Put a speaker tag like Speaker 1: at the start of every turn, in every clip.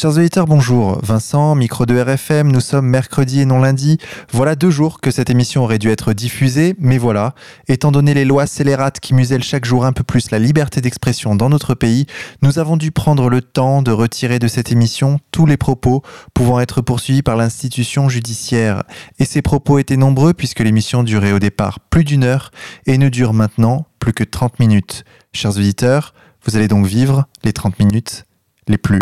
Speaker 1: Chers auditeurs, bonjour. Vincent, micro de RFM, nous sommes mercredi et non lundi. Voilà deux jours que cette émission aurait dû être diffusée, mais voilà, étant donné les lois scélérates qui musellent chaque jour un peu plus la liberté d'expression dans notre pays, nous avons dû prendre le temps de retirer de cette émission tous les propos pouvant être poursuivis par l'institution judiciaire. Et ces propos étaient nombreux puisque l'émission durait au départ plus d'une heure et ne dure maintenant plus que 30 minutes. Chers auditeurs, vous allez donc vivre les 30 minutes les plus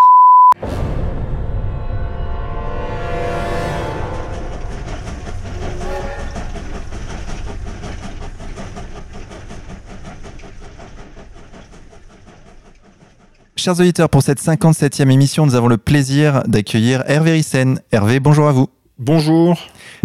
Speaker 1: Chers auditeurs, pour cette 57e émission, nous avons le plaisir d'accueillir Hervé Rissen. Hervé, bonjour à vous.
Speaker 2: Bonjour.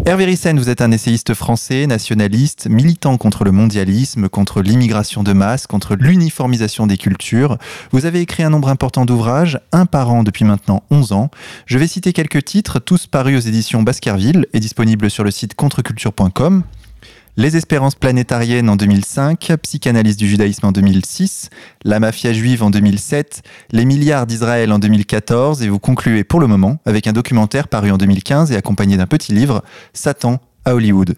Speaker 1: Hervé Rissen, vous êtes un essayiste français, nationaliste, militant contre le mondialisme, contre l'immigration de masse, contre l'uniformisation des cultures. Vous avez écrit un nombre important d'ouvrages, un par an depuis maintenant 11 ans. Je vais citer quelques titres, tous parus aux éditions Baskerville et disponibles sur le site contreculture.com. Les espérances planétariennes en 2005, Psychanalyse du judaïsme en 2006, La mafia juive en 2007, Les milliards d'Israël en 2014 et vous concluez pour le moment avec un documentaire paru en 2015 et accompagné d'un petit livre, Satan à Hollywood.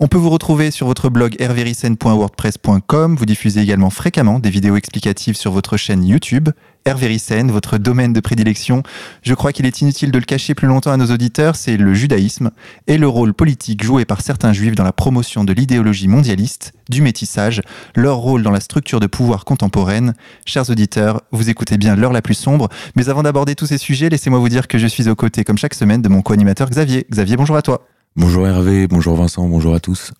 Speaker 1: On peut vous retrouver sur votre blog herverisen.wordpress.com. Vous diffusez également fréquemment des vidéos explicatives sur votre chaîne YouTube. Herverisen, votre domaine de prédilection. Je crois qu'il est inutile de le cacher plus longtemps à nos auditeurs, c'est le judaïsme et le rôle politique joué par certains juifs dans la promotion de l'idéologie mondialiste, du métissage, leur rôle dans la structure de pouvoir contemporaine. Chers auditeurs, vous écoutez bien l'heure la plus sombre, mais avant d'aborder tous ces sujets, laissez-moi vous dire que je suis aux côtés, comme chaque semaine, de mon co-animateur Xavier. Xavier, bonjour à toi.
Speaker 3: Bonjour Hervé, bonjour Vincent, bonjour à tous.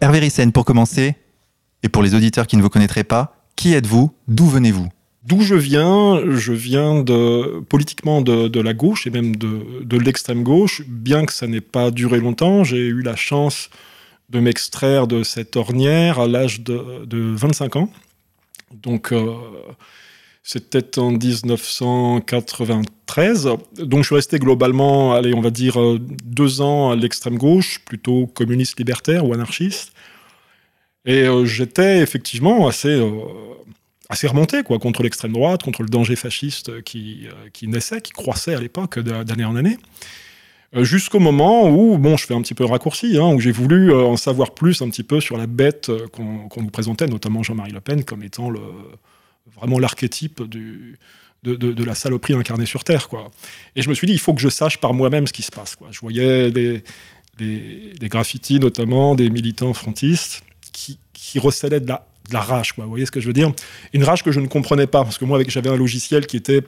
Speaker 1: Hervé Rissen, pour commencer, et pour les auditeurs qui ne vous connaîtraient pas, qui êtes-vous D'où venez-vous?
Speaker 2: D'où je viens? Je viens de, politiquement de, la gauche et même de, l'extrême gauche, bien que ça n'ait pas duré longtemps. J'ai eu la chance de m'extraire de cette ornière à l'âge de, 25 ans. Donc, euh, c'était en 1993. Donc je suis resté globalement, allez, on va dire euh, deux ans à l'extrême gauche, plutôt communiste libertaire ou anarchiste. Et euh, j'étais effectivement assez, euh, assez remonté quoi, contre l'extrême droite, contre le danger fasciste qui, qui naissait, qui croissait à l'époque d'année en année. Jusqu'au moment où, bon, je fais un petit peu raccourci, hein, où j'ai voulu en savoir plus un petit peu sur la bête qu'on nous présentait, notamment Jean-Marie Le Pen, comme étant le, vraiment l'archétype de, de, la saloperie incarnée sur Terre. Quoi. Et je me suis dit, il faut que je sache par moi-même ce qui se passe. Quoi. Je voyais des, des, graffitis, notamment des militants frontistes, qui, qui recélaient de la, de la rage. Quoi. Vous voyez ce que je veux dire? Une rage que je ne comprenais pas, parce que moi, j'avais un logiciel qui était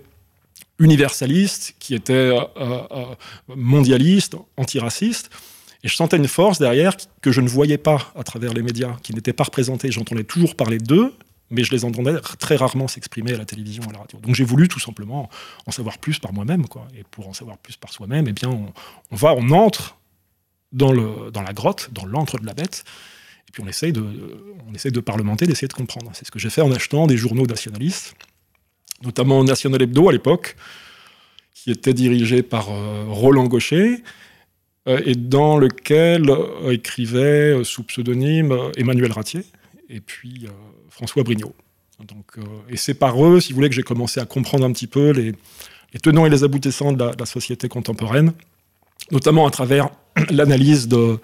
Speaker 2: universaliste, qui était euh, euh, mondialiste, antiraciste. Et je sentais une force derrière que je ne voyais pas à travers les médias, qui n'était pas représentée. J'entendais toujours parler d'eux, mais je les entendais très rarement s'exprimer à la télévision à la radio. Donc j'ai voulu tout simplement en savoir plus par moi-même, quoi. Et pour en savoir plus par soi-même, eh bien, on, va, on entre dans, le, dans la grotte, dans l'antre de la bête, et puis on essaye de, on essaye de parlementer, d'essayer de comprendre. C'est ce que j'ai fait en achetant des journaux nationalistes, notamment National Hebdo à l'époque, qui était dirigé par euh, Roland Gaucher, euh, et dans lequel euh, écrivait sous pseudonyme Emmanuel Ratier, et puis François Brignot. Donc, euh, et c'est par eux, si vous voulez, que j'ai commencé à comprendre un petit peu les, tenants et les aboutissants de la, société contemporaine, notamment à travers l'analyse de,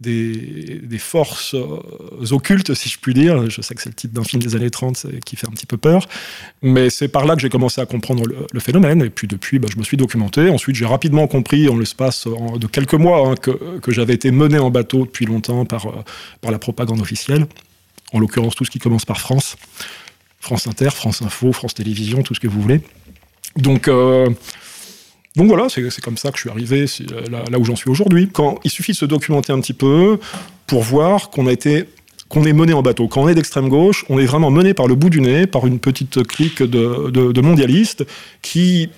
Speaker 2: des, forces euh, occultes, si je puis dire. Je sais que c'est le titre d'un film des années 30 qui fait un petit peu peur, mais c'est par là que j'ai commencé à comprendre le, phénomène. Et puis depuis, bah, je me suis documenté. Ensuite, j'ai rapidement compris, en l'espace de quelques mois, hein, que, j'avais été mené en bateau depuis longtemps par, euh, par la propagande officielle en l'occurrence tout ce qui commence par France, France Inter, France Info, France Télévisions, tout ce que vous voulez. Donc, euh, voilà, c'est comme ça que je suis arrivé là, où j'en suis aujourd'hui. Quand il suffit de se documenter un petit peu pour voir qu'on est mené en bateau. Quand on est d'extrême gauche, on est vraiment mené par le bout du nez, par une petite clique de, mondialistes qui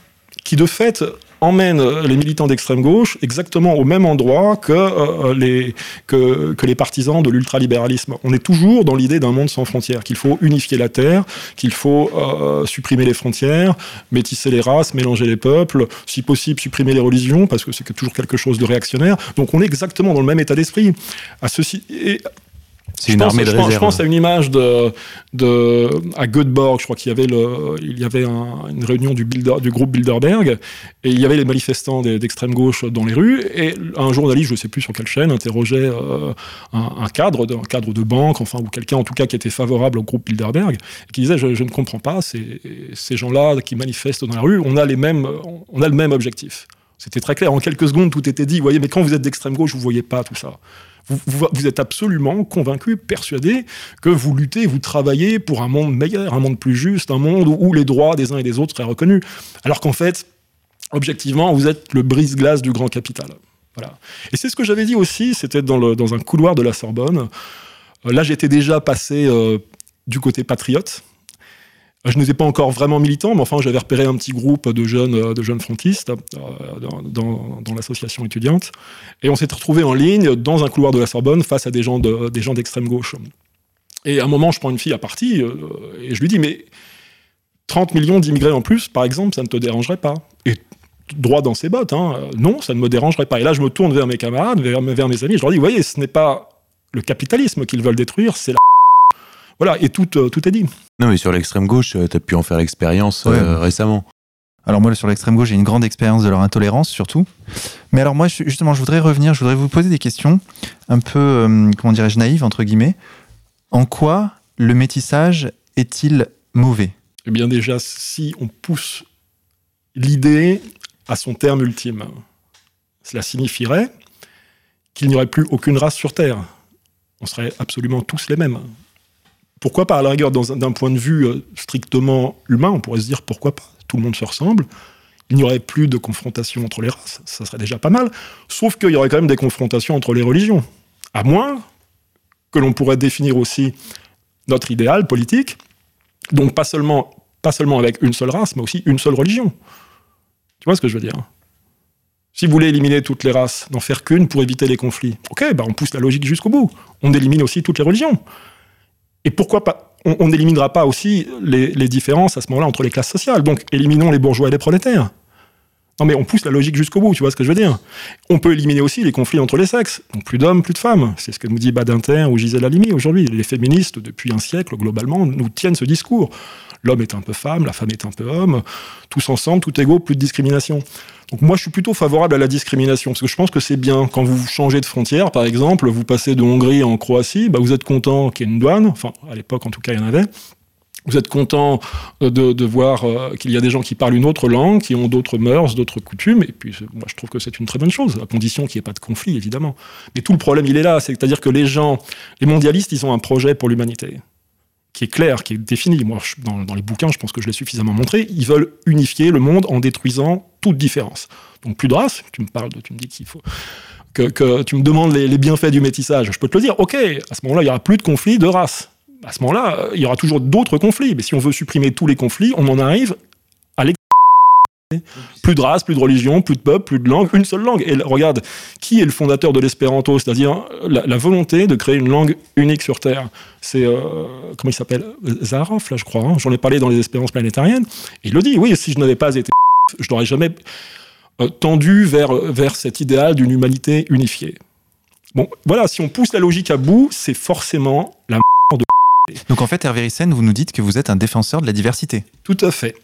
Speaker 2: de fait emmène les militants d'extrême gauche exactement au même endroit que, euh, les, que, les partisans de l'ultralibéralisme. On est toujours dans l'idée d'un monde sans frontières, qu'il faut unifier la Terre, qu'il faut euh, supprimer les frontières, métisser les races, mélanger les peuples, si possible supprimer les religions, parce que c'est toujours quelque chose de réactionnaire. Donc on est exactement dans le même état d'esprit. À ceci, et
Speaker 3: C'est une armée de
Speaker 2: je
Speaker 3: réserve.
Speaker 2: je pense à une image de, de à Göteborg, je crois qu'il y avait le, il y avait un- une réunion du, groupe Bilderberg et il y avait les manifestants d'extrême gauche dans les rues et un journaliste, je ne sais plus sur quelle chaîne, interrogeait euh, un, un cadre, de, un cadre de banque, enfin ou quelqu'un en tout cas qui était favorable au groupe Bilderberg, et qui disait je, je ne comprends pas ces, ces gens-là qui manifestent dans la rue, on a les mêmes, on a le même objectif. C'était très clair. En quelques secondes, tout était dit. Vous voyez, mais quand vous êtes d'extrême gauche, vous voyez pas tout ça. Vous, êtes absolument convaincu, persuadé que vous luttez, vous travaillez pour un monde meilleur, un monde plus juste, un monde où, les droits des uns et des autres seraient reconnus. Alors qu'en fait, objectivement, vous êtes le brise-glace du grand capital. Voilà. Et c'est ce que j'avais dit aussi, c'était dans un couloir de la Sorbonne. Euh, Là, j'étais déjà passé euh, du côté patriote. Je n'étais pas encore vraiment militant, mais enfin, j'avais repéré un petit groupe de jeunes, euh, de jeunes frontistes euh, dans, l'association étudiante. Et on s'est retrouvés en ligne dans un couloir de la Sorbonne face à des gens de- des gens d'extrême gauche. Et à un moment, je prends une fille à partie euh, et je lui dis Mais 30 millions d'immigrés en plus, par exemple, ça ne te dérangerait pas? Et droit dans ses bottes, hein, non, ça ne me dérangerait pas. Et là, je me tourne vers mes camarades, vers, vers mes amis, je leur dis Vous voyez, ce n'est pas le capitalisme qu'ils veulent détruire, c'est la. Voilà, et tout, euh, tout est dit.
Speaker 3: Non, mais sur l'extrême gauche, tu as pu en faire l'expérience
Speaker 1: Ouais.
Speaker 3: euh, récemment.
Speaker 1: Alors moi, sur l'extrême gauche, j'ai une grande expérience de leur intolérance, surtout. Mais alors moi, justement, je voudrais revenir, je voudrais vous poser des questions un peu, euh, comment dirais-je, naïves, entre guillemets. En quoi le métissage est-il mauvais?
Speaker 2: Eh bien déjà, si on pousse l'idée à son terme ultime, cela signifierait qu'il n'y aurait plus aucune race sur Terre. On serait absolument tous les mêmes. Pourquoi pas, à la rigueur, d'un point de vue euh, strictement humain, on pourrait se dire pourquoi pas, tout le monde se ressemble, il n'y aurait plus de confrontation entre les races, ça serait déjà pas mal, sauf qu'il y aurait quand même des confrontations entre les religions. À moins que l'on pourrait définir aussi notre idéal politique, donc pas seulement, pas seulement avec une seule race, mais aussi une seule religion. Tu vois ce que je veux dire? Si vous voulez éliminer toutes les races, n'en faire qu'une pour éviter les conflits, ok, bah on pousse la logique jusqu'au bout. On élimine aussi toutes les religions. Et pourquoi pas On n'éliminera pas aussi les, les différences à ce moment-là entre les classes sociales. Donc éliminons les bourgeois et les prolétaires. Non mais on pousse la logique jusqu'au bout, tu vois ce que je veux dire On peut éliminer aussi les conflits entre les sexes. Donc plus d'hommes, plus de femmes. C'est ce que nous dit Badinter ou Gisèle Halimi aujourd'hui. Les féministes, depuis un siècle, globalement, nous tiennent ce discours. L'homme est un peu femme, la femme est un peu homme. Tous ensemble, tout égaux, plus de discrimination. Donc moi, je suis plutôt favorable à la discrimination, parce que je pense que c'est bien. Quand vous changez de frontière, par exemple, vous passez de Hongrie en Croatie, bah, vous êtes content qu'il y ait une douane, enfin à l'époque en tout cas il y en avait. Vous êtes content euh, de, voir euh, qu'il y a des gens qui parlent une autre langue, qui ont d'autres mœurs, d'autres coutumes, et puis euh, moi je trouve que c'est une très bonne chose, à condition qu'il n'y ait pas de conflit, évidemment. Mais tout le problème, il est là, c'est-à-dire que les gens, les mondialistes, ils ont un projet pour l'humanité qui est clair, qui est défini. Moi, dans, dans les bouquins, je pense que je l'ai suffisamment montré. Ils veulent unifier le monde en détruisant toute différence. Donc plus de race. Tu me parles de, tu me dis qu'il faut que, que tu me demandes les, les bienfaits du métissage. Je peux te le dire. Ok, à ce moment-là, il y aura plus de conflits de race. À ce moment-là, euh, il y aura toujours d'autres conflits. Mais si on veut supprimer tous les conflits, on en arrive plus de race, plus de religion, plus de peuple, plus de langue, une seule langue. Et regarde, qui est le fondateur de l'espéranto? C'est-à-dire la, la volonté de créer une langue unique sur Terre. C'est, euh, comment il s'appelle? Zaroff, là, je crois. hein. J'en ai parlé dans les espérances planétariennes. Et il le dit, oui, si je n'avais pas été je n'aurais jamais euh, tendu vers, vers cet idéal d'une humanité unifiée. Bon, voilà, si on pousse la logique à bout, c'est forcément la
Speaker 1: Donc en fait, Hervé Ryssen, vous nous dites que vous êtes un défenseur de la diversité.
Speaker 2: tout à fait.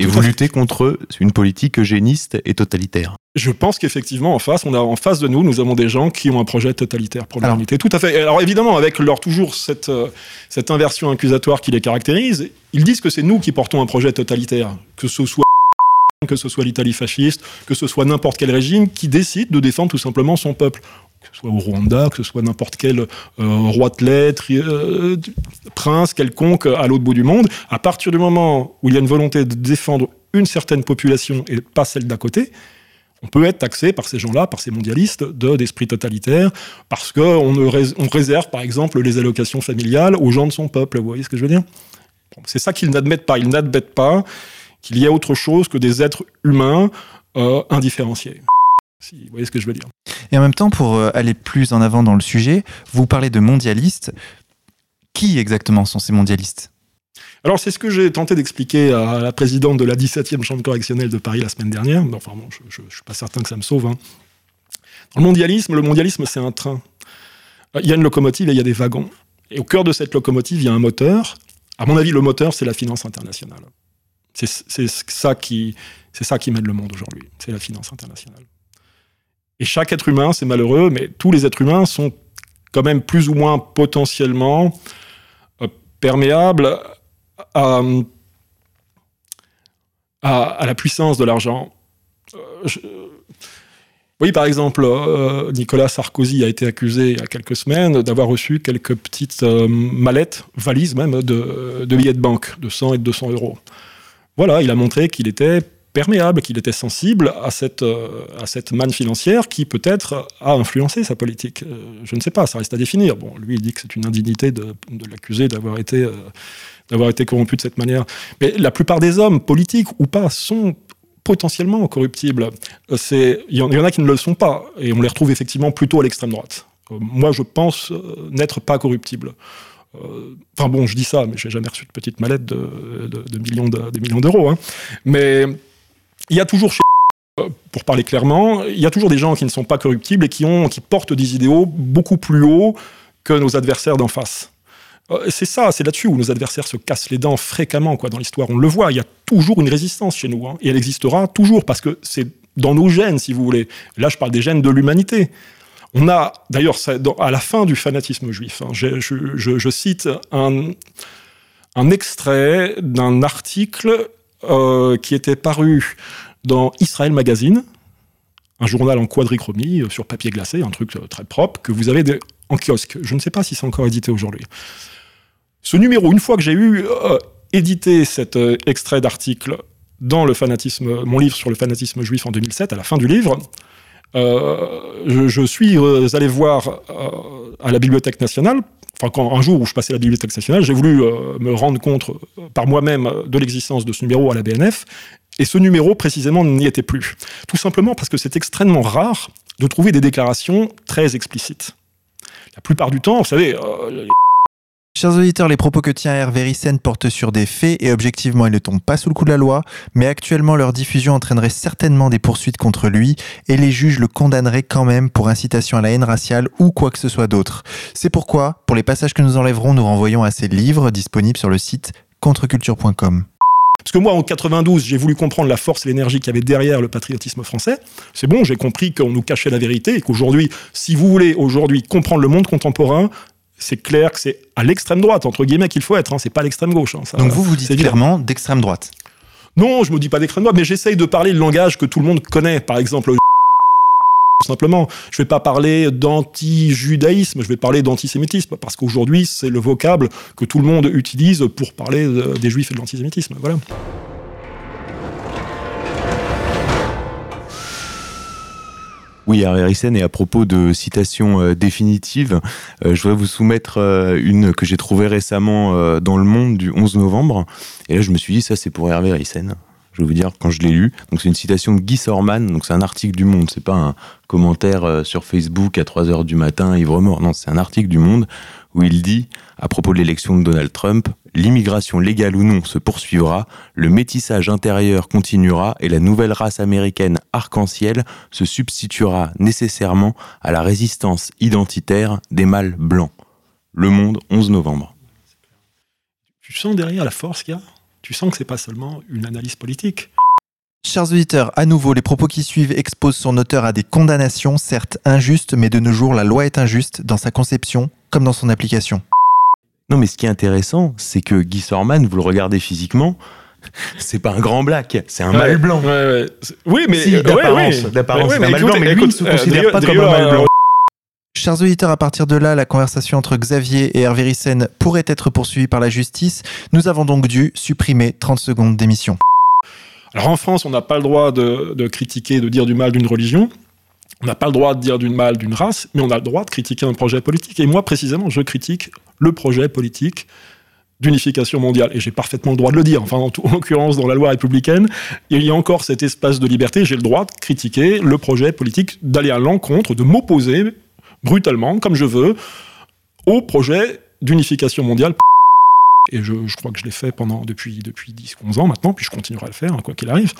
Speaker 3: Et vous luttez contre une politique eugéniste et totalitaire.
Speaker 2: Je pense qu'effectivement, en face, on a en face de nous, nous avons des gens qui ont un projet totalitaire pour l'humanité. Tout à fait. Alors évidemment, avec leur toujours cette, euh, cette inversion accusatoire qui les caractérise, ils disent que c'est nous qui portons un projet totalitaire, que ce soit que ce soit l'Italie fasciste, que ce soit n'importe quel régime qui décide de défendre tout simplement son peuple. Que ce soit au Rwanda, que ce soit n'importe quel euh, roi de lettres, euh, prince quelconque à l'autre bout du monde, à partir du moment où il y a une volonté de défendre une certaine population et pas celle d'à côté, on peut être taxé par ces gens-là, par ces mondialistes, de- d'esprit totalitaire, parce qu'on on réserve, par exemple, les allocations familiales aux gens de son peuple. Vous voyez ce que je veux dire? C'est ça qu'ils n'admettent pas. Ils n'admettent pas qu'il y ait autre chose que des êtres humains euh, indifférenciés. Si vous voyez ce que je veux dire.
Speaker 1: Et en même temps, pour euh, aller plus en avant dans le sujet, vous parlez de mondialistes. Qui exactement sont ces mondialistes?
Speaker 2: Alors, c'est ce que j'ai tenté d'expliquer à la présidente de la 17e chambre correctionnelle de Paris la semaine dernière. Enfin, bon, je ne suis pas certain que ça me sauve. hein. Dans le mondialisme, le mondialisme, c'est un train. il y a une locomotive et il y a des wagons. Et au cœur de cette locomotive, il y a un moteur. À mon avis, le moteur, c'est la finance internationale. C'est ça qui, c'est ça qui mène le monde aujourd'hui. C'est la finance internationale. Et chaque être humain, c'est malheureux, mais tous les êtres humains sont quand même plus ou moins potentiellement euh, perméables à, la puissance de l'argent. Euh, oui, par exemple, euh, Nicolas Sarkozy a été accusé il y a quelques semaines d'avoir reçu quelques petites mallettes, valises même, de, de, billets de banque de 100 et de 200 euros. Voilà, il a montré qu'il était perméable, qu'il était sensible à cette, euh, à cette manne financière qui peut-être a influencé sa politique. Euh, je ne sais pas, ça reste à définir. Bon, lui, il dit que c'est une indignité de, l'accuser d'avoir été, euh, été corrompu de cette manière. Mais la plupart des hommes, politiques ou pas, sont potentiellement corruptibles. Il y, en a qui ne le sont pas, et on les retrouve effectivement plutôt à l'extrême droite. moi, je pense n'être pas corruptible. Enfin bon, je dis ça, mais j'ai jamais reçu de petite mallette de, de, millions de, millions d'euros. Hein. Mais il y a toujours chez pour parler clairement, il y a toujours des gens qui ne sont pas corruptibles et qui, ont, qui portent des idéaux beaucoup plus hauts que nos adversaires d'en face. Euh, c'est ça, c'est là-dessus où nos adversaires se cassent les dents fréquemment quoi, dans l'histoire. On le voit, il y a toujours une résistance chez nous. Hein, et elle existera toujours parce que c'est dans nos gènes, si vous voulez. Là, je parle des gènes de l'humanité. On a, d'ailleurs, à la fin du fanatisme juif, hein, je, cite un extrait d'un article euh, qui était paru dans Israël Magazine, un journal en quadrichromie euh, sur papier glacé, un truc euh, très propre, que vous avez en kiosque. Je ne sais pas si c'est encore édité aujourd'hui. Ce numéro, une fois que j'ai eu édité cet extrait d'article dans le fanatisme, mon livre sur le fanatisme juif en 2007, à la fin du livre, je, suis allé voir à la Bibliothèque nationale enfin, quand, un jour où je passais à la Bibliothèque nationale, j'ai voulu euh, me rendre compte euh, par moi-même de l'existence de ce numéro à la BNF, et ce numéro précisément n'y était plus. Tout simplement parce que c'est extrêmement rare de trouver des déclarations très explicites. La plupart du temps, vous savez, euh,
Speaker 1: Chers auditeurs, les propos que tient Hervé Rissen portent sur des faits et objectivement, ils ne tombent pas sous le coup de la loi, mais actuellement, leur diffusion entraînerait certainement des poursuites contre lui et les juges le condamneraient quand même pour incitation à la haine raciale ou quoi que ce soit d'autre. C'est pourquoi, pour les passages que nous enlèverons, nous renvoyons à ces livres disponibles sur le site contreculture.com.
Speaker 2: Parce que moi, en 92, j'ai voulu comprendre la force et l'énergie qu'il y avait derrière le patriotisme français. C'est bon, j'ai compris qu'on nous cachait la vérité et qu'aujourd'hui, si vous voulez aujourd'hui comprendre le monde contemporain, c'est clair que c'est à l'extrême droite, entre guillemets, qu'il faut être. Hein. C'est pas l'extrême gauche. Hein.
Speaker 1: Donc vous, vous dites clairement d'extrême droite
Speaker 2: Non, je me dis pas d'extrême droite, mais j'essaye de parler le langage que tout le monde connaît. Par exemple, tout simplement, je vais pas parler d'anti-judaïsme, je vais parler d'antisémitisme, parce qu'aujourd'hui, c'est le vocable que tout le monde utilise pour parler des juifs et de l'antisémitisme. Voilà.
Speaker 3: Oui, Harry et à propos de citations euh, définitives, euh, je voudrais vous soumettre euh, une que j'ai trouvée récemment dans Le Monde du 11 novembre. Et là, je me suis dit, ça, c'est pour Hervé Rissen. Je vais vous dire quand je l'ai lu. Donc, c'est une citation de Guy Sorman. Donc, c'est un article du Monde. C'est pas un commentaire sur Facebook à 3 heures du matin, ivre mort. Non, c'est un article du Monde où il dit, à propos de l'élection de Donald Trump, l'immigration légale ou non se poursuivra, le métissage intérieur continuera et la nouvelle race américaine arc-en-ciel se substituera nécessairement à la résistance identitaire des mâles blancs. Le Monde, 11 novembre.
Speaker 2: Tu sens derrière la force qu'il y a? Tu sens que c'est pas seulement une analyse politique?
Speaker 1: Chers auditeurs, à nouveau, les propos qui suivent exposent son auteur à des condamnations, certes injustes, mais de nos jours, la loi est injuste dans sa conception comme dans son application.
Speaker 3: Non, mais ce qui est intéressant, c'est que Guy Sorman, vous le regardez physiquement, c'est pas un grand black, c'est un mâle blanc.
Speaker 2: Oui, mais
Speaker 3: si, d'apparence, d'apparence, c'est un mâle blanc, mais lui, il ne se considère pas comme un mâle blanc.
Speaker 1: Chers auditeurs, à partir de là, la conversation entre Xavier et Hervé Rissen pourrait être poursuivie par la justice. Nous avons donc dû supprimer 30 secondes d'émission.
Speaker 2: Alors en France, on n'a pas le droit de, critiquer, de dire du mal d'une religion. On n'a pas le droit de dire du mal d'une race, mais on a le droit de critiquer un projet politique. Et moi, précisément, je critique le projet politique d'unification mondiale. Et j'ai parfaitement le droit de le dire. Enfin, en, l'occurrence, dans la loi républicaine, il y a encore cet espace de liberté. J'ai le droit de critiquer le projet politique, d'aller à l'encontre, de m'opposer brutalement, comme je veux, au projet d'unification mondiale. Et je, crois que je l'ai fait pendant depuis, depuis 10, 11 ans maintenant, puis je continuerai à le faire, hein, quoi qu'il arrive.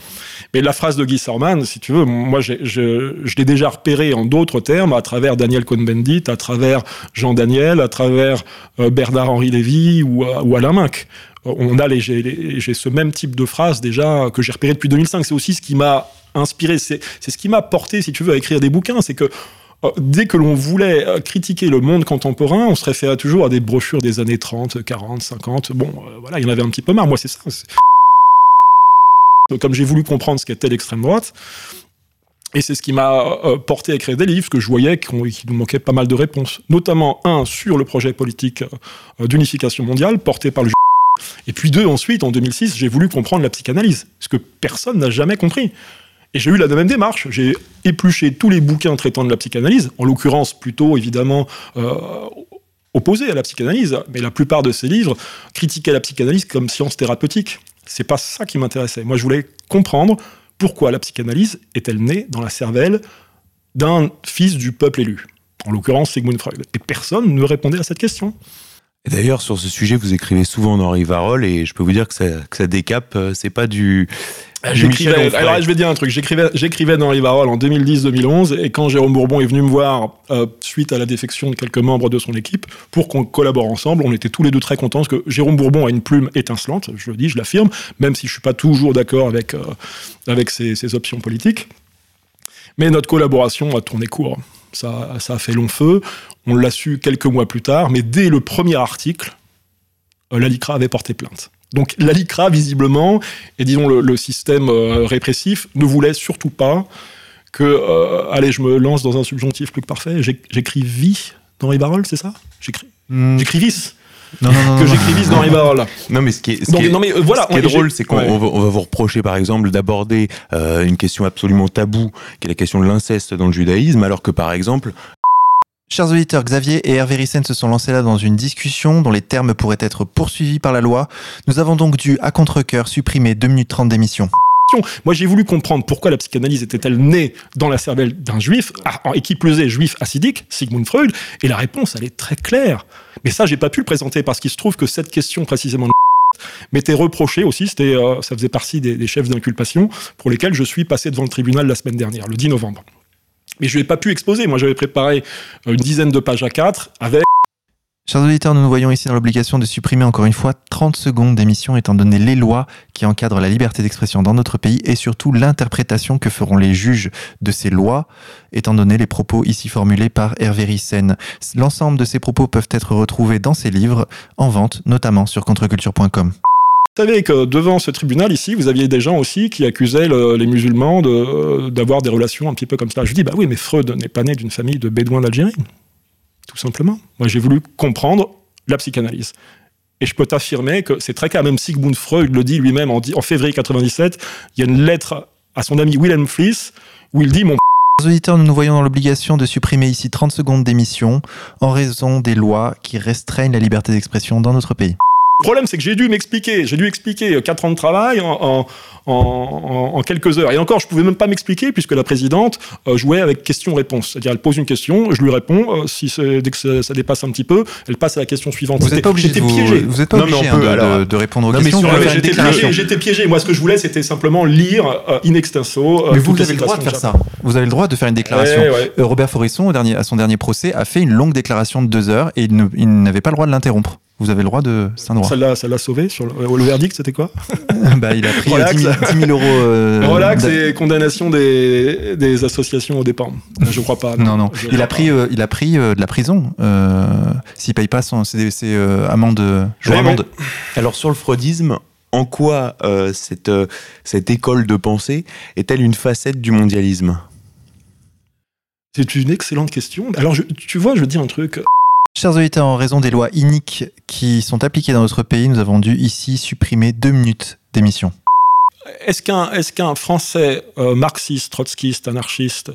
Speaker 2: Mais la phrase de Guy Sarman, si tu veux, moi, je, l'ai déjà repéré en d'autres termes, à travers Daniel Cohn-Bendit, à travers Jean Daniel, à travers euh, Bernard-Henri Lévy ou, ou Alain Minck on a j'ai ce même type de phrase déjà que j'ai repéré depuis 2005. C'est aussi ce qui m'a inspiré, c'est ce qui m'a porté, si tu veux, à écrire des bouquins. C'est que euh, dès que l'on voulait euh, critiquer le monde contemporain, on se référait toujours à des brochures des années 30, 40, 50. Bon, euh, voilà, il y en avait un petit peu marre. Moi, c'est ça. Comme j'ai voulu comprendre ce qu'était l'extrême droite, et c'est ce qui m'a porté à écrire des livres, que je voyais qu'il nous manquait pas mal de réponses. Notamment un sur le projet politique d'unification mondiale porté par le et puis deux, ensuite, en 2006, j'ai voulu comprendre la psychanalyse, ce que personne n'a jamais compris. Et j'ai eu la même démarche. J'ai épluché tous les bouquins traitant de la psychanalyse, en l'occurrence plutôt évidemment euh, opposés à la psychanalyse, mais la plupart de ces livres critiquaient la psychanalyse comme science thérapeutique. C'est pas ça qui m'intéressait. Moi, je voulais comprendre pourquoi la psychanalyse est-elle née dans la cervelle d'un fils du peuple élu, en l'occurrence Sigmund Freud. Et personne ne répondait à cette question.
Speaker 3: D'ailleurs, sur ce sujet, vous écrivez souvent dans Rivarol et je peux vous dire que ça, que ça décape. Euh, c'est pas du.
Speaker 2: Ah, j'écrivais, alors je vais dire un truc, j'écrivais, j'écrivais dans Rivarol en 2010-2011 et quand Jérôme Bourbon est venu me voir euh, suite à la défection de quelques membres de son équipe pour qu'on collabore ensemble, on était tous les deux très contents parce que Jérôme Bourbon a une plume étincelante, je le dis, je l'affirme, même si je suis pas toujours d'accord avec, euh, avec ses, ses options politiques. Mais notre collaboration a tourné court. Ça, ça, a fait long feu. On l'a su quelques mois plus tard, mais dès le premier article, euh, l'ALICRA avait porté plainte. Donc l'ALICRA, visiblement, et disons le, système euh, répressif, ne voulait surtout pas que, euh, allez, je me lance dans un subjonctif plus que parfait, j'écris vie dans les c'est ça? J'écris. J'écris vis. Non, non, non, que j'écrivisse dans Rivarol.
Speaker 3: Non, mais ce qui est, ce qui est, non, mais, voilà, ce qui est drôle, c'est qu'on va, on va vous reprocher, par exemple, d'aborder une question absolument taboue, qui est la question de l'inceste dans le judaïsme, alors que, par exemple,
Speaker 1: Chers auditeurs, Xavier et Hervé Rissen se sont lancés là dans une discussion dont les termes pourraient être poursuivis par la loi. Nous avons donc dû, à contre-coeur, supprimer 2 minutes 30 d'émission.
Speaker 2: Moi, j'ai voulu comprendre pourquoi la psychanalyse était-elle née dans la cervelle d'un juif, ah, et qui plus juif acidique, Sigmund Freud, et la réponse, elle est très claire. Mais ça, j'ai pas pu le présenter parce qu'il se trouve que cette question précisément m'était reprochée aussi, euh, ça faisait partie des, des chefs d'inculpation pour lesquels je suis passé devant le tribunal la semaine dernière, le 10 novembre. Mais je n'ai pas pu exposer. Moi, j'avais préparé une dizaine de pages à 4 avec.
Speaker 1: Chers auditeurs, nous nous voyons ici dans l'obligation de supprimer encore une fois 30 secondes d'émission étant donné les lois qui encadrent la liberté d'expression dans notre pays et surtout l'interprétation que feront les juges de ces lois étant donné les propos ici formulés par Hervé Rissen. L'ensemble de ces propos peuvent être retrouvés dans ces livres en vente, notamment sur contreculture.com.
Speaker 2: Vous savez que devant ce tribunal ici, vous aviez des gens aussi qui accusaient les musulmans d'avoir des relations un petit peu comme ça. Je dis, bah oui, mais Freud n'est pas né d'une famille de bédouins d'Algérie. Tout simplement. Moi, j'ai voulu comprendre la psychanalyse. Et je peux t'affirmer que c'est très clair, même Sigmund Freud le dit lui-même en, février 97, il y a une lettre à son ami Wilhelm Fliss où il dit Mon
Speaker 1: auditeurs, nous nous voyons dans l'obligation de supprimer ici 30 secondes d'émission en raison des lois qui restreignent la liberté d'expression dans notre pays.
Speaker 2: Le problème, c'est que j'ai dû m'expliquer. J'ai dû expliquer quatre ans de travail en, en, quelques heures. Et encore, je pouvais même pas m'expliquer puisque la présidente euh, jouait avec question-réponse. C'est-à-dire, elle pose une question, je lui réponds. Euh, si dès que ça, dépasse un petit peu, elle passe à la question suivante.
Speaker 1: Vous n'êtes pas obligé, de, piégé. Vous êtes pas obligé hein, de, répondre aux questions.
Speaker 2: J'étais piégé, Moi, ce que je voulais, c'était simplement lire euh, in extenso.
Speaker 1: mais vous avez le droit de faire ça. Vous avez le droit de faire une déclaration. Robert Forisson, au dernier, à son dernier procès, a fait une longue déclaration de deux heures et il n'avait pas le droit de l'interrompre. Vous avez le droit de. C'est un droit.
Speaker 2: Ça l'a sauvé sur le, verdict, c'était quoi
Speaker 1: bah, Il a pris 10, 000, euros. Euh,
Speaker 2: Relax et condamnation des, des, associations au départ. Je crois pas.
Speaker 1: Non, non. Il, a pris, euh, il a pris euh, de la prison. Euh, S'il paye pas son. C'est amende. amende.
Speaker 3: Alors sur le freudisme, en quoi cette, cette école de pensée est-elle une facette du mondialisme?
Speaker 2: C'est une excellente question. Alors, tu vois, je dire un truc.
Speaker 1: Chers auditeurs, en raison des lois iniques qui sont appliquées dans notre pays, nous avons dû ici supprimer deux minutes d'émission.
Speaker 2: Est-ce qu'un Français euh, marxiste, trotskiste, anarchiste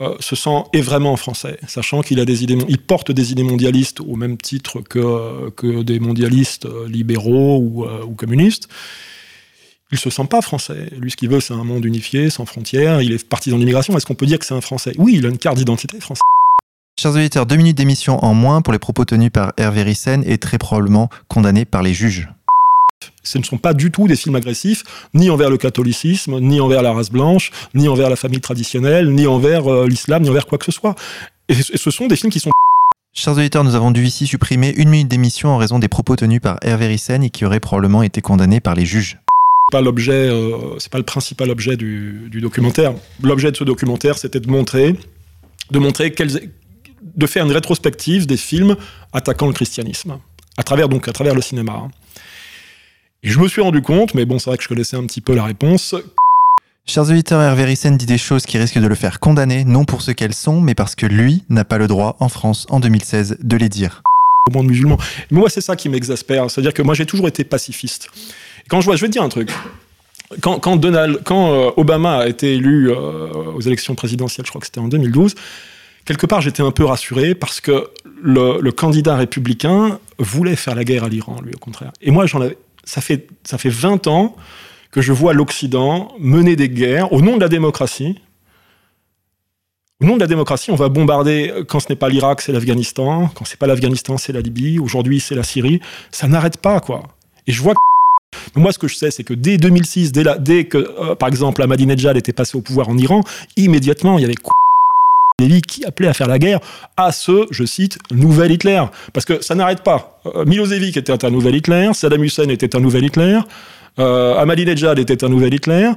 Speaker 2: euh, se sent est vraiment français, sachant qu'il porte des idées mondialistes au même titre que, que des mondialistes euh, libéraux ou, ou communistes? Il se sent pas français. Lui, ce qu'il veut, c'est un monde unifié, sans frontières. Il est parti dans l'immigration. Est-ce qu'on peut dire que c'est un Français? Oui, il a une carte d'identité française.
Speaker 1: Chers auditeurs, deux minutes d'émission en moins pour les propos tenus par Hervé Rissen et très probablement condamnés par les juges.
Speaker 2: Ce ne sont pas du tout des films agressifs, ni envers le catholicisme, ni envers la race blanche, ni envers la famille traditionnelle, ni envers euh, l'islam, ni envers quoi que ce soit. Et, et ce sont des films qui sont
Speaker 1: Chers auditeurs, nous avons dû ici supprimer une minute d'émission en raison des propos tenus par Hervé Rissen et qui auraient probablement été condamnés par les juges.
Speaker 2: pas l'objet, euh, c'est pas le principal objet du, du documentaire. L'objet de ce documentaire, c'était de montrer, de montrer quels, de faire une rétrospective des films attaquant le christianisme, à travers donc à travers le cinéma. hein. Et je me suis rendu compte, mais bon, c'est vrai que je connaissais un petit peu la réponse.
Speaker 1: Chers auditeurs, Hervé Rissen dit des choses qui risquent de le faire condamner, non pour ce qu'elles sont, mais parce que lui n'a pas le droit, en France, en 2016, de les dire.
Speaker 2: au monde musulman. Mais moi, c'est ça qui m'exaspère. C'est-à-dire que moi, j'ai toujours été pacifiste. Et quand je vois, je vais te dire un truc. Quand, quand Donald, quand euh, Obama a été élu euh, aux élections présidentielles, je crois que c'était en 2012, quelque part, j'étais un peu rassuré parce que le, candidat républicain voulait faire la guerre à l'Iran, lui, au contraire. Et moi, ça fait, ça fait 20 ans que je vois l'Occident mener des guerres au nom de la démocratie. Au nom de la démocratie, on va bombarder, quand ce n'est pas l'Irak, c'est l'Afghanistan, quand c'est pas l'Afghanistan, c'est la Libye, aujourd'hui c'est la Syrie. Ça n'arrête pas, quoi. Et je vois que moi, ce que je sais, c'est que dès 2006, dès, la- dès que, euh, par exemple, Ahmadinejad était passé au pouvoir en Iran, immédiatement, il y avait Lévy qui appelait à faire la guerre à ce, je cite, nouvel Hitler. Parce que ça n'arrête pas. Euh, Milosevic était un nouvel Hitler, Saddam Hussein était un nouvel Hitler, euh, Ahmadinejad était un nouvel Hitler.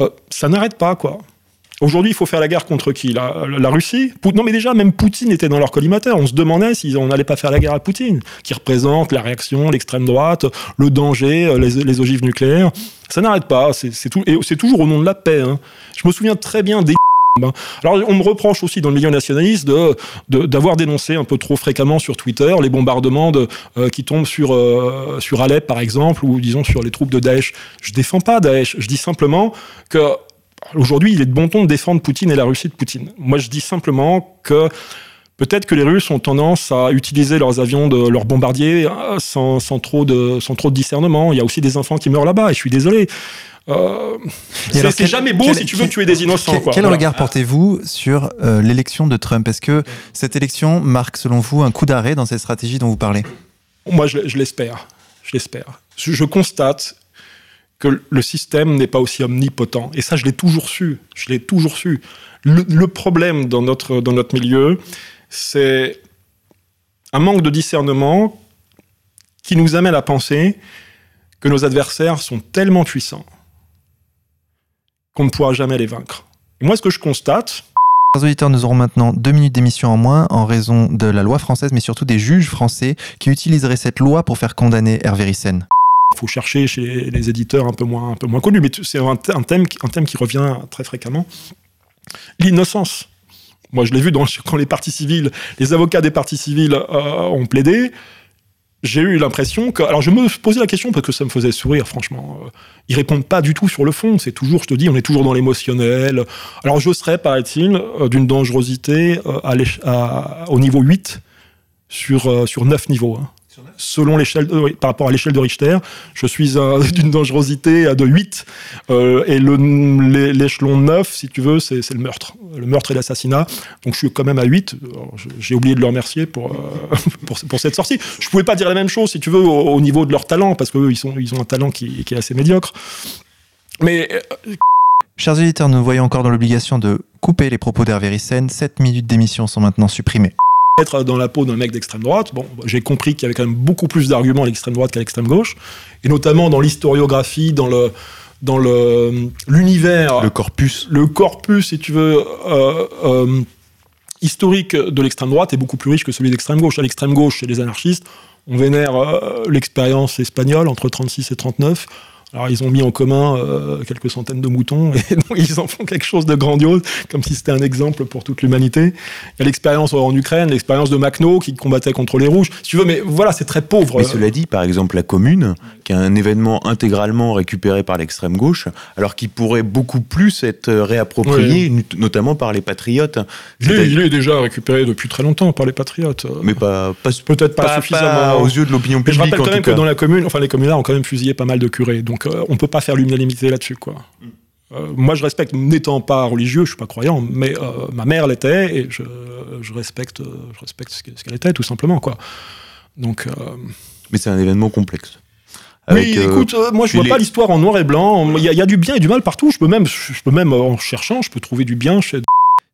Speaker 2: Euh, ça n'arrête pas, quoi. Aujourd'hui, il faut faire la guerre contre qui? La, Russie? Non, mais déjà, même Poutine était dans leur collimateur. On se demandait si on n'allait pas faire la guerre à Poutine, qui représente la réaction, l'extrême droite, le danger, euh, les, ogives nucléaires. Ça n'arrête pas. C'est c'est toujours au nom de la paix. hein. Je me souviens très bien des alors, on me reproche aussi dans le milieu nationaliste d'avoir dénoncé un peu trop fréquemment sur Twitter les bombardements de, euh, qui tombent sur, euh, sur Alep, par exemple, ou disons sur les troupes de Daesh. Je défends pas Daesh. Je dis simplement que aujourd'hui, il est de bon ton de défendre Poutine et la Russie de Poutine. Moi, je dis simplement que peut-être que les Russes ont tendance à utiliser leurs avions, de, leurs bombardiers, euh, sans trop de, sans trop de discernement. Il y a aussi des enfants qui meurent là-bas, et je suis désolé. Euh, c'est jamais beau
Speaker 1: quel-
Speaker 2: si tu veux
Speaker 1: quel-
Speaker 2: tuer des innocents.
Speaker 1: Quel,
Speaker 2: quoi.
Speaker 1: quel
Speaker 2: Voilà.
Speaker 1: regard portez-vous sur euh, l'élection de Trump? Est-ce que cette élection marque, selon vous, un coup d'arrêt dans cette stratégie dont vous parlez?
Speaker 2: Moi, je, je l'espère. Je l'espère. Je, je constate que le système n'est pas aussi omnipotent. Et ça, je l'ai toujours su. Je l'ai toujours su. Le, le problème dans notre, dans notre milieu, c'est un manque de discernement qui nous amène à penser que nos adversaires sont tellement puissants qu'on ne pourra jamais les vaincre. Et moi, ce que je constate,
Speaker 1: Chers auditeurs, nous aurons maintenant deux minutes d'émission en moins en raison de la loi française, mais surtout des juges français qui utiliseraient cette loi pour faire condamner Hervé Rissen.
Speaker 2: Il faut chercher chez les éditeurs un peu moins, un peu moins connus, mais c'est un, th- un thème, qui- un thème qui revient très fréquemment. L'innocence. Moi, je l'ai vu dans, quand les parties civiles, les avocats des parties civiles euh, ont plaidé. J'ai eu l'impression que. Alors, je me posais la question parce que ça me faisait sourire, franchement. Euh, Ils répondent pas du tout sur le fond. C'est toujours, je te dis, on est toujours dans l'émotionnel. Alors, je serais, paraît-il, euh, d'une dangerosité euh, au niveau 8 sur, sur 9 niveaux. hein selon l'échelle, de- oui, par rapport à l'échelle de Richter, je suis un- d'une dangerosité à de 8. euh, et le- l'é- l'échelon 9, si tu veux, c'est c'est le meurtre. Le meurtre et l'assassinat. Donc je suis quand même à 8. Alors, je- J'ai oublié de le remercier pour, euh, pour, pour cette sortie. Je pouvais pas dire la même chose, si tu veux, au, au niveau de leur talent, parce qu'eux, ils, sont- ils ont un talent qui, qui est assez médiocre. Mais euh,
Speaker 1: Chers auditeurs, nous voyons encore dans l'obligation de couper les propos d'Hervé Rissen. 7 minutes d'émission sont maintenant supprimées.
Speaker 2: Être dans la peau d'un mec d'extrême droite, bon, j'ai compris qu'il y avait quand même beaucoup plus d'arguments à l'extrême droite qu'à l'extrême gauche, et notamment dans l'historiographie, dans le dans le l'univers,
Speaker 3: Le corpus.
Speaker 2: le corpus, si tu veux, euh, euh, historique de l'extrême droite est beaucoup plus riche que celui d'extrême gauche. À l'extrême gauche, chez les anarchistes, on vénère euh, l'expérience espagnole entre 36 et 39. Alors ils ont mis en commun euh, quelques centaines de moutons et ils en font quelque chose de grandiose, comme si c'était un exemple pour toute l'humanité. Il y a l'expérience en Ukraine, l'expérience de Makhno qui combattait contre les rouges. Si tu veux, mais voilà, c'est très pauvre.
Speaker 3: Mais cela dit, par exemple, la commune, qui est un événement intégralement récupéré par l'extrême gauche, alors qu'il pourrait beaucoup plus être réapproprié, not- notamment par les patriotes.
Speaker 2: Je l'ai déjà récupéré depuis très longtemps par les patriotes.
Speaker 3: Mais pas, pas
Speaker 2: Peut-être pas, suffisamment.
Speaker 3: aux yeux de l'opinion
Speaker 2: Mais je
Speaker 3: publique,
Speaker 2: rappelle quand même que dans la commune, enfin les communards ont quand même fusillé pas mal de curés, donc euh, on peut pas faire l'unanimité là-dessus, quoi. Euh, moi, je respecte, n'étant pas religieux, je suis pas croyant, mais ma mère l'était et je, respecte, je respecte ce qu'elle était, tout simplement, quoi. Donc.
Speaker 3: mais c'est un événement complexe.
Speaker 2: Oui, écoute, moi je vois pas l'histoire en noir et blanc. Il y, y, a du bien et du mal partout. Je peux même, je peux même en cherchant, je peux trouver du bien chez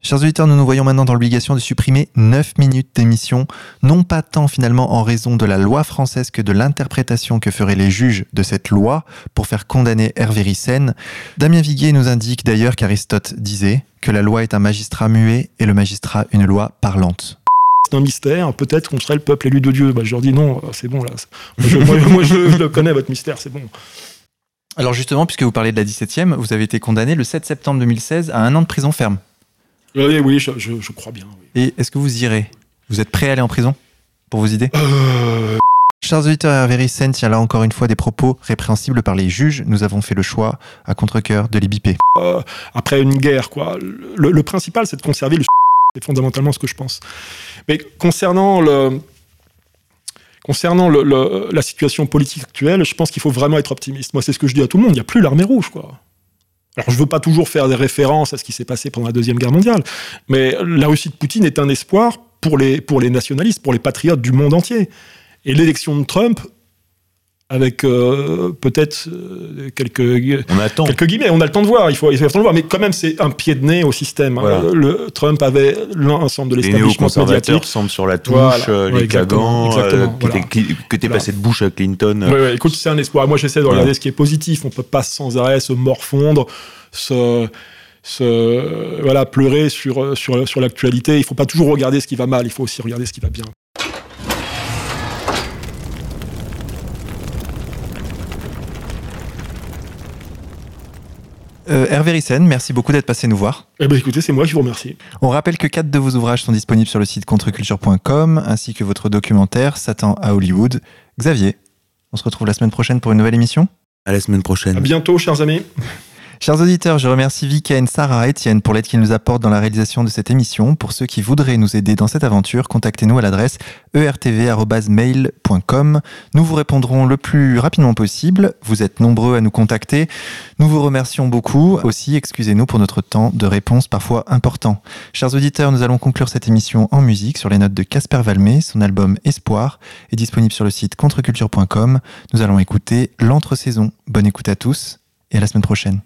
Speaker 1: Chers auditeurs, nous nous voyons maintenant dans l'obligation de supprimer 9 minutes d'émission, non pas tant finalement en raison de la loi française que de l'interprétation que feraient les juges de cette loi pour faire condamner Hervé Ryssen. Damien Viguier nous indique d'ailleurs qu'Aristote disait que la loi est un magistrat muet et le magistrat une loi parlante
Speaker 2: c'est un mystère, peut-être qu'on serait le peuple élu de Dieu. Bah, je leur dis non, c'est bon là. Moi, je, le connais, votre mystère, c'est bon.
Speaker 1: Alors justement, puisque vous parlez de la 17e, vous avez été condamné le 7 septembre 2016 à un an de prison ferme.
Speaker 2: Oui, oui, je, crois bien.
Speaker 1: Et est-ce que vous irez? Vous êtes prêt à aller en prison? Pour vos idées? Euh... Chers auditeurs, Hervé tient là encore une fois des propos répréhensibles par les juges. Nous avons fait le choix, à contre-coeur, de les biper.
Speaker 2: Euh, après une guerre, quoi. Le, principal, c'est de conserver le C'est fondamentalement ce que je pense. Mais concernant le, concernant la situation politique actuelle, je pense qu'il faut vraiment être optimiste. Moi, c'est ce que je dis à tout le monde. Il n'y a plus l'armée rouge, quoi. Alors je veux pas toujours faire des références à ce qui s'est passé pendant la Deuxième Guerre mondiale, mais la Russie de Poutine est un espoir pour les, pour les nationalistes, pour les patriotes du monde entier. Et l'élection de Trump avec euh, peut-être euh, quelques,
Speaker 3: on
Speaker 2: quelques guillemets. On a le temps de voir, il faut, il faut le temps de voir. Mais quand même, c'est un pied de nez au système. Le, Trump avait l'ensemble de
Speaker 3: l'établissement médiatique. semblent sur la touche, euh, les cagants, que t'es passé de bouche à Clinton.
Speaker 2: Oui, écoute, c'est un espoir. Moi, j'essaie de regarder ce qui est positif. On peut pas sans arrêt se morfondre, se se voilà pleurer sur sur sur l'actualité. Il faut pas toujours regarder ce qui va mal. Il faut aussi regarder ce qui va bien.
Speaker 1: Euh, Hervé Rissen, merci beaucoup d'être passé nous voir.
Speaker 2: Eh ben écoutez, c'est moi qui vous remercie.
Speaker 1: On rappelle que quatre de vos ouvrages sont disponibles sur le site contreculture.com, ainsi que votre documentaire Satan à Hollywood. Xavier, on se retrouve la semaine prochaine pour une nouvelle émission?
Speaker 3: À la semaine prochaine.
Speaker 2: À bientôt, chers amis.
Speaker 1: Chers auditeurs, je remercie Viken, Sarah Étienne pour l'aide qu'ils nous apportent dans la réalisation de cette émission. Pour ceux qui voudraient nous aider dans cette aventure, contactez-nous à l'adresse ertv.mail.com. Nous vous répondrons le plus rapidement possible. Vous êtes nombreux à nous contacter. Nous vous remercions beaucoup. Aussi, excusez-nous pour notre temps de réponse parfois important. Chers auditeurs, nous allons conclure cette émission en musique sur les notes de Casper Valmé. Son album Espoir est disponible sur le site contreculture.com. Nous allons écouter l'entre-saison. Bonne écoute à tous et à la semaine prochaine.